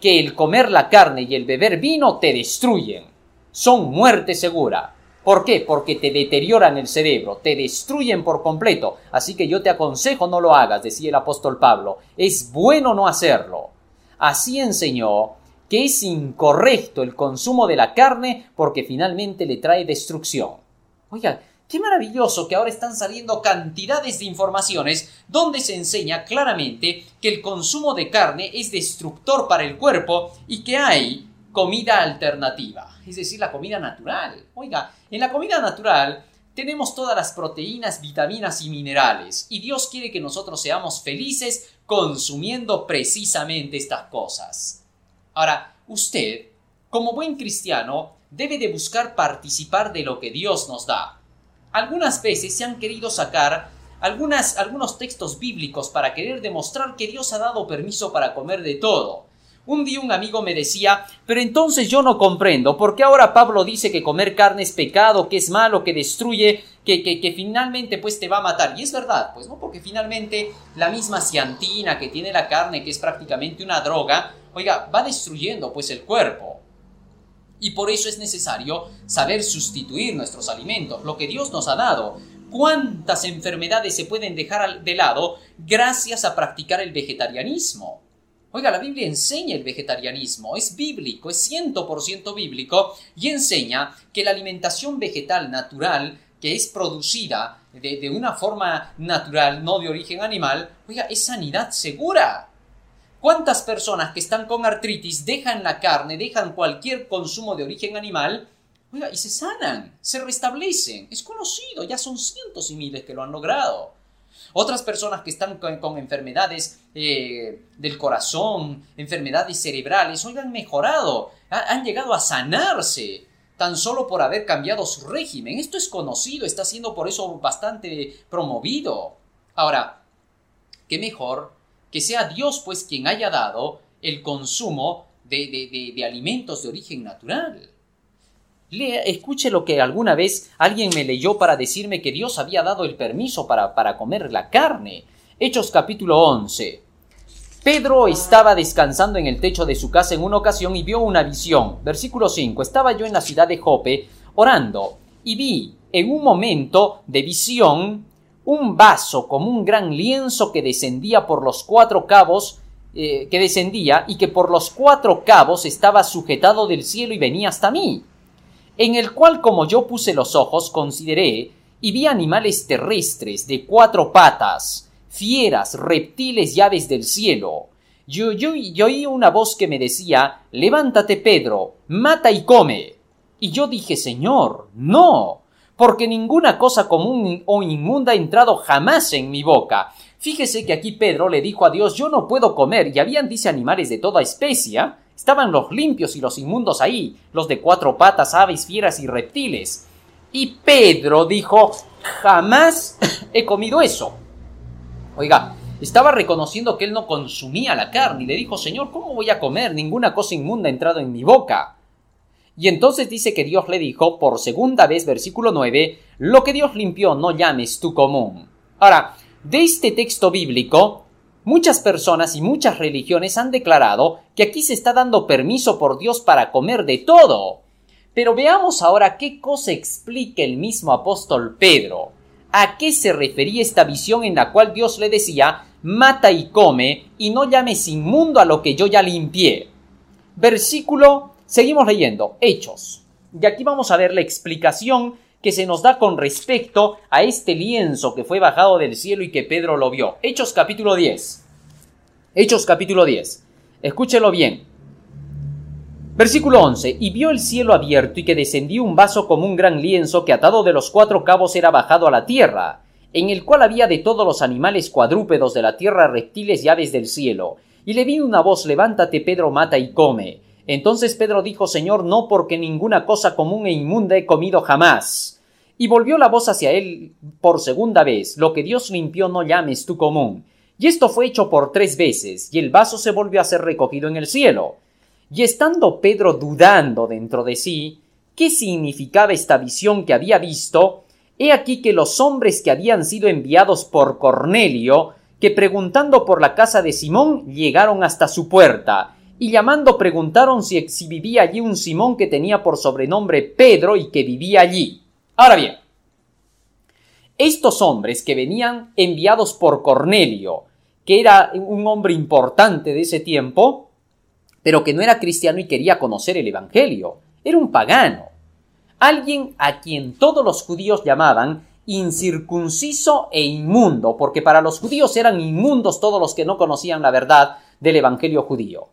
que el comer la carne y el beber vino te destruyen. Son muerte segura. ¿Por qué? Porque te deterioran el cerebro, te destruyen por completo. Así que yo te aconsejo no lo hagas, decía el apóstol Pablo. Es bueno no hacerlo. Así enseñó que es incorrecto el consumo de la carne porque finalmente le trae destrucción. Oigan, qué maravilloso que ahora están saliendo cantidades de informaciones donde se enseña claramente que el consumo de carne es destructor para el cuerpo y que hay comida alternativa es decir, la comida natural. Oiga, en la comida natural tenemos todas las proteínas, vitaminas y minerales, y Dios quiere que nosotros seamos felices consumiendo precisamente estas cosas. Ahora, usted, como buen cristiano, debe de buscar participar de lo que Dios nos da. Algunas veces se han querido sacar algunos textos bíblicos para querer demostrar que Dios ha dado permiso para comer de todo. Un día un amigo me decía, pero entonces yo no comprendo, ¿por qué ahora Pablo dice que comer carne es pecado, que es malo, que destruye, que, que, que, finalmente pues te va a matar? Y es verdad, pues no, porque finalmente la misma ciantina que tiene la carne, que es prácticamente una droga, oiga, va destruyendo pues el cuerpo. Y por eso es necesario saber sustituir nuestros alimentos, lo que Dios nos ha dado. ¿Cuántas enfermedades se pueden dejar de lado gracias a practicar el vegetarianismo? Oiga, la Biblia enseña el vegetarianismo, es bíblico, es 100% bíblico y enseña que la alimentación vegetal natural que es producida de, de, una forma natural, no de origen animal, oiga, es sanidad segura. ¿Cuántas personas que están con artritis dejan la carne, dejan cualquier consumo de origen animal, oiga, y se sanan, se restablecen? Es conocido, ya son cientos y miles que lo han logrado. Otras personas que están con, enfermedades eh, del corazón, enfermedades cerebrales, hoy han mejorado, han llegado a sanarse tan solo por haber cambiado su régimen. Esto es conocido, está siendo por eso bastante promovido. Ahora, qué mejor que sea Dios pues quien haya dado el consumo de, de alimentos de origen natural escuche lo que alguna vez alguien me leyó para decirme que Dios había dado el permiso para, para comer la carne. Hechos capítulo 11. Pedro estaba descansando en el techo de su casa en una ocasión y vio una visión. Versículo 5. Estaba yo en la ciudad de Jope orando y vi en un momento de visión un vaso como un gran lienzo que descendía por los cuatro cabos, eh, que descendía y que por los cuatro cabos estaba sujetado del cielo y venía hasta mí en el cual como yo puse los ojos consideré y vi animales terrestres de cuatro patas, fieras, reptiles y aves del cielo. Yo, yo, yo oí una voz que me decía, levántate Pedro, mata y come. Y yo dije, Señor, no, porque ninguna cosa común o inmunda ha entrado jamás en mi boca. Fíjese que aquí Pedro le dijo a Dios, yo no puedo comer, y habían, dice, animales de toda especie, Estaban los limpios y los inmundos ahí, los de cuatro patas, aves, fieras y reptiles. Y Pedro dijo, jamás he comido eso. Oiga, estaba reconociendo que él no consumía la carne y le dijo, Señor, ¿cómo voy a comer? Ninguna cosa inmunda ha entrado en mi boca. Y entonces dice que Dios le dijo, por segunda vez, versículo 9, lo que Dios limpió no llames tú común. Ahora, de este texto bíblico Muchas personas y muchas religiones han declarado que aquí se está dando permiso por Dios para comer de todo. Pero veamos ahora qué cosa explica el mismo apóstol Pedro. ¿A qué se refería esta visión en la cual Dios le decía, mata y come, y no llames inmundo a lo que yo ya limpié? Versículo, seguimos leyendo, Hechos. Y aquí vamos a ver la explicación que se nos da con respecto a este lienzo que fue bajado del cielo y que Pedro lo vio. Hechos capítulo 10. Hechos capítulo 10. Escúchelo bien. Versículo 11. Y vio el cielo abierto y que descendía un vaso como un gran lienzo que atado de los cuatro cabos era bajado a la tierra, en el cual había de todos los animales cuadrúpedos de la tierra, reptiles y aves del cielo. Y le vi una voz, levántate Pedro, mata y come. Entonces Pedro dijo, Señor, no porque ninguna cosa común e inmunda he comido jamás. Y volvió la voz hacia él por segunda vez, lo que Dios limpió no llames tú común. Y esto fue hecho por tres veces, y el vaso se volvió a ser recogido en el cielo. Y estando Pedro dudando dentro de sí, ¿qué significaba esta visión que había visto? He aquí que los hombres que habían sido enviados por Cornelio, que preguntando por la casa de Simón, llegaron hasta su puerta, y llamando preguntaron si, si vivía allí un Simón que tenía por sobrenombre Pedro y que vivía allí. Ahora bien, estos hombres que venían enviados por Cornelio, que era un hombre importante de ese tiempo, pero que no era cristiano y quería conocer el Evangelio, era un pagano, alguien a quien todos los judíos llamaban incircunciso e inmundo, porque para los judíos eran inmundos todos los que no conocían la verdad del Evangelio judío.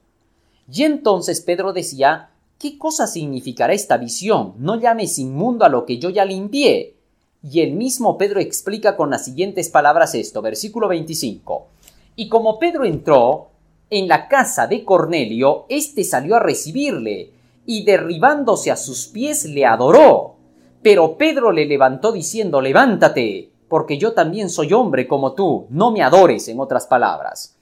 Y entonces Pedro decía, ¿qué cosa significará esta visión? No llames inmundo a lo que yo ya limpié. Y el mismo Pedro explica con las siguientes palabras esto, versículo 25. Y como Pedro entró en la casa de Cornelio, éste salió a recibirle, y derribándose a sus pies le adoró. Pero Pedro le levantó diciendo, levántate, porque yo también soy hombre como tú, no me adores, en otras palabras.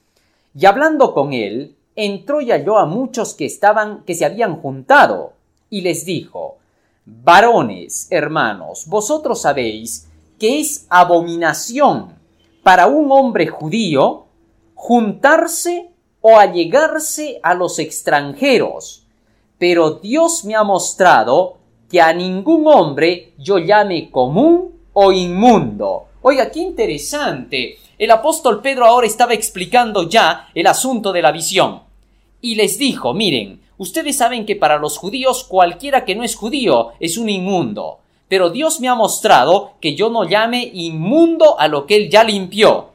Y hablando con él, entró y halló a muchos que estaban, que se habían juntado, y les dijo, Varones, hermanos, vosotros sabéis que es abominación para un hombre judío juntarse o allegarse a los extranjeros, pero Dios me ha mostrado que a ningún hombre yo llame común o inmundo. Oiga, qué interesante. El apóstol Pedro ahora estaba explicando ya el asunto de la visión. Y les dijo, miren, ustedes saben que para los judíos cualquiera que no es judío es un inmundo, pero Dios me ha mostrado que yo no llame inmundo a lo que él ya limpió.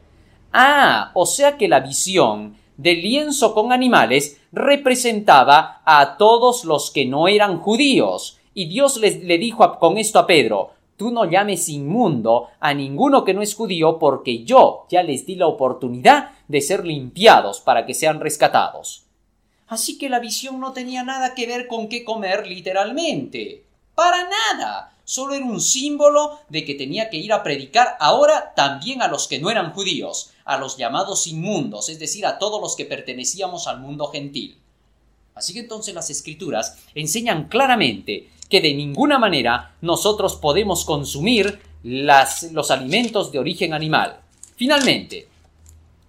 Ah, o sea que la visión del lienzo con animales representaba a todos los que no eran judíos. Y Dios les, le dijo con esto a Pedro, tú no llames inmundo a ninguno que no es judío porque yo ya les di la oportunidad de ser limpiados para que sean rescatados. Así que la visión no tenía nada que ver con qué comer literalmente. Para nada. Solo era un símbolo de que tenía que ir a predicar ahora también a los que no eran judíos, a los llamados inmundos, es decir, a todos los que pertenecíamos al mundo gentil. Así que entonces las escrituras enseñan claramente que de ninguna manera nosotros podemos consumir los alimentos de origen animal. Finalmente,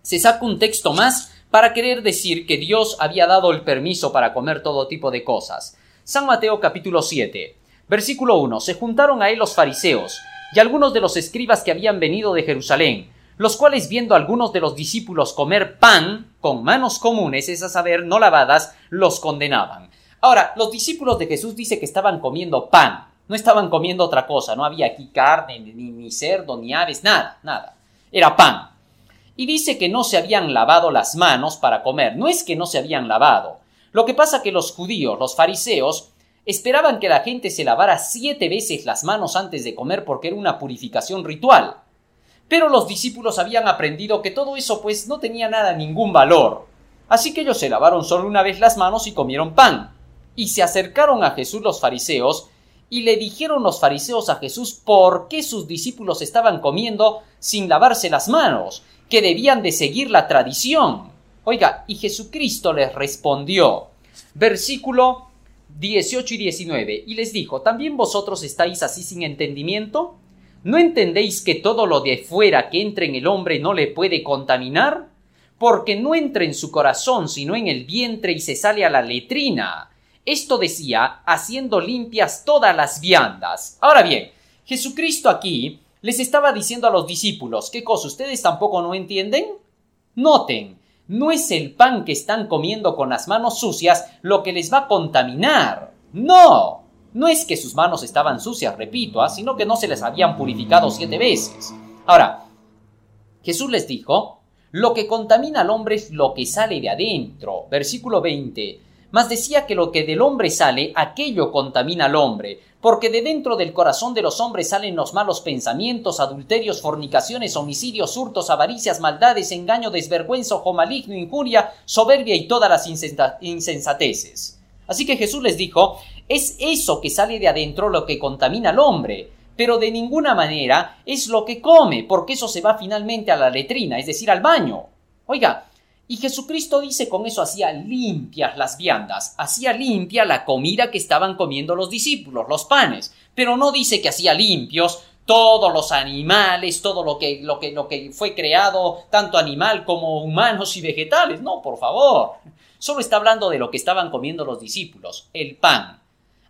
se saca un texto más para querer decir que Dios había dado el permiso para comer todo tipo de cosas. San Mateo capítulo 7, versículo 1. Se juntaron a él los fariseos y algunos de los escribas que habían venido de Jerusalén, los cuales viendo a algunos de los discípulos comer pan con manos comunes, es a saber, no lavadas, los condenaban. Ahora, los discípulos de Jesús dice que estaban comiendo pan, no estaban comiendo otra cosa, no había aquí carne, ni, ni cerdo, ni aves, nada, nada. Era pan. Y dice que no se habían lavado las manos para comer. No es que no se habían lavado. Lo que pasa que los judíos, los fariseos, esperaban que la gente se lavara siete veces las manos antes de comer porque era una purificación ritual. Pero los discípulos habían aprendido que todo eso pues no tenía nada, ningún valor. Así que ellos se lavaron solo una vez las manos y comieron pan. Y se acercaron a Jesús los fariseos y le dijeron los fariseos a Jesús por qué sus discípulos estaban comiendo sin lavarse las manos, que debían de seguir la tradición. Oiga, y Jesucristo les respondió, versículo 18 y 19, y les dijo, ¿también vosotros estáis así sin entendimiento? ¿No entendéis que todo lo de fuera que entra en el hombre no le puede contaminar? Porque no entra en su corazón, sino en el vientre y se sale a la letrina. Esto decía, haciendo limpias todas las viandas. Ahora bien, Jesucristo aquí les estaba diciendo a los discípulos, ¿qué cosa? ¿Ustedes tampoco no entienden? Noten, no es el pan que están comiendo con las manos sucias lo que les va a contaminar. No, no es que sus manos estaban sucias, repito, ¿ah? sino que no se les habían purificado siete veces. Ahora, Jesús les dijo, lo que contamina al hombre es lo que sale de adentro. Versículo 20. Mas decía que lo que del hombre sale, aquello contamina al hombre, porque de dentro del corazón de los hombres salen los malos pensamientos, adulterios, fornicaciones, homicidios, hurtos, avaricias, maldades, engaño, desvergüenza, ojo maligno, injuria, soberbia y todas las insensateces. Así que Jesús les dijo, es eso que sale de adentro lo que contamina al hombre, pero de ninguna manera es lo que come, porque eso se va finalmente a la letrina, es decir, al baño. Oiga, y Jesucristo dice con eso hacía limpias las viandas, hacía limpia la comida que estaban comiendo los discípulos, los panes, pero no dice que hacía limpios todos los animales, todo lo que, lo que, lo que fue creado, tanto animal como humanos y vegetales. No, por favor. Solo está hablando de lo que estaban comiendo los discípulos, el pan.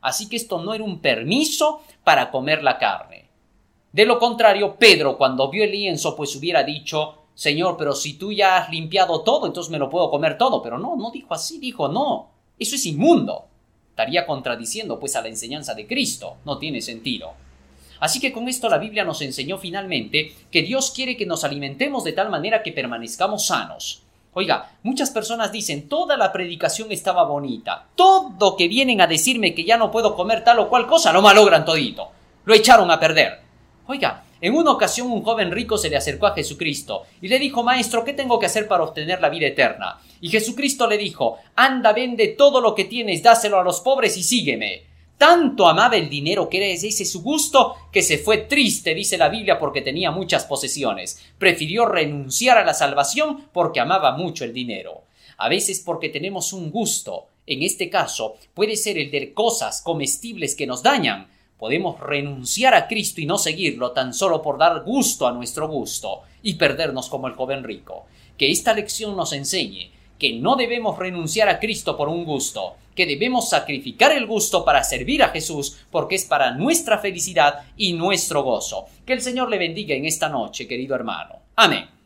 Así que esto no era un permiso para comer la carne. De lo contrario, Pedro, cuando vio el lienzo, pues hubiera dicho, Señor, pero si tú ya has limpiado todo, entonces me lo puedo comer todo. Pero no, no dijo así, dijo, no, eso es inmundo. Estaría contradiciendo pues a la enseñanza de Cristo, no tiene sentido. Así que con esto la Biblia nos enseñó finalmente que Dios quiere que nos alimentemos de tal manera que permanezcamos sanos. Oiga, muchas personas dicen, toda la predicación estaba bonita, todo que vienen a decirme que ya no puedo comer tal o cual cosa, lo malogran todito, lo echaron a perder. Oiga, en una ocasión un joven rico se le acercó a Jesucristo y le dijo, Maestro, ¿qué tengo que hacer para obtener la vida eterna? Y Jesucristo le dijo, Anda, vende todo lo que tienes, dáselo a los pobres y sígueme. Tanto amaba el dinero que era ese su gusto que se fue triste, dice la Biblia, porque tenía muchas posesiones. Prefirió renunciar a la salvación porque amaba mucho el dinero. A veces porque tenemos un gusto. En este caso puede ser el de cosas comestibles que nos dañan. Podemos renunciar a Cristo y no seguirlo tan solo por dar gusto a nuestro gusto y perdernos como el joven rico. Que esta lección nos enseñe que no debemos renunciar a Cristo por un gusto, que debemos sacrificar el gusto para servir a Jesús porque es para nuestra felicidad y nuestro gozo. Que el Señor le bendiga en esta noche, querido hermano. Amén.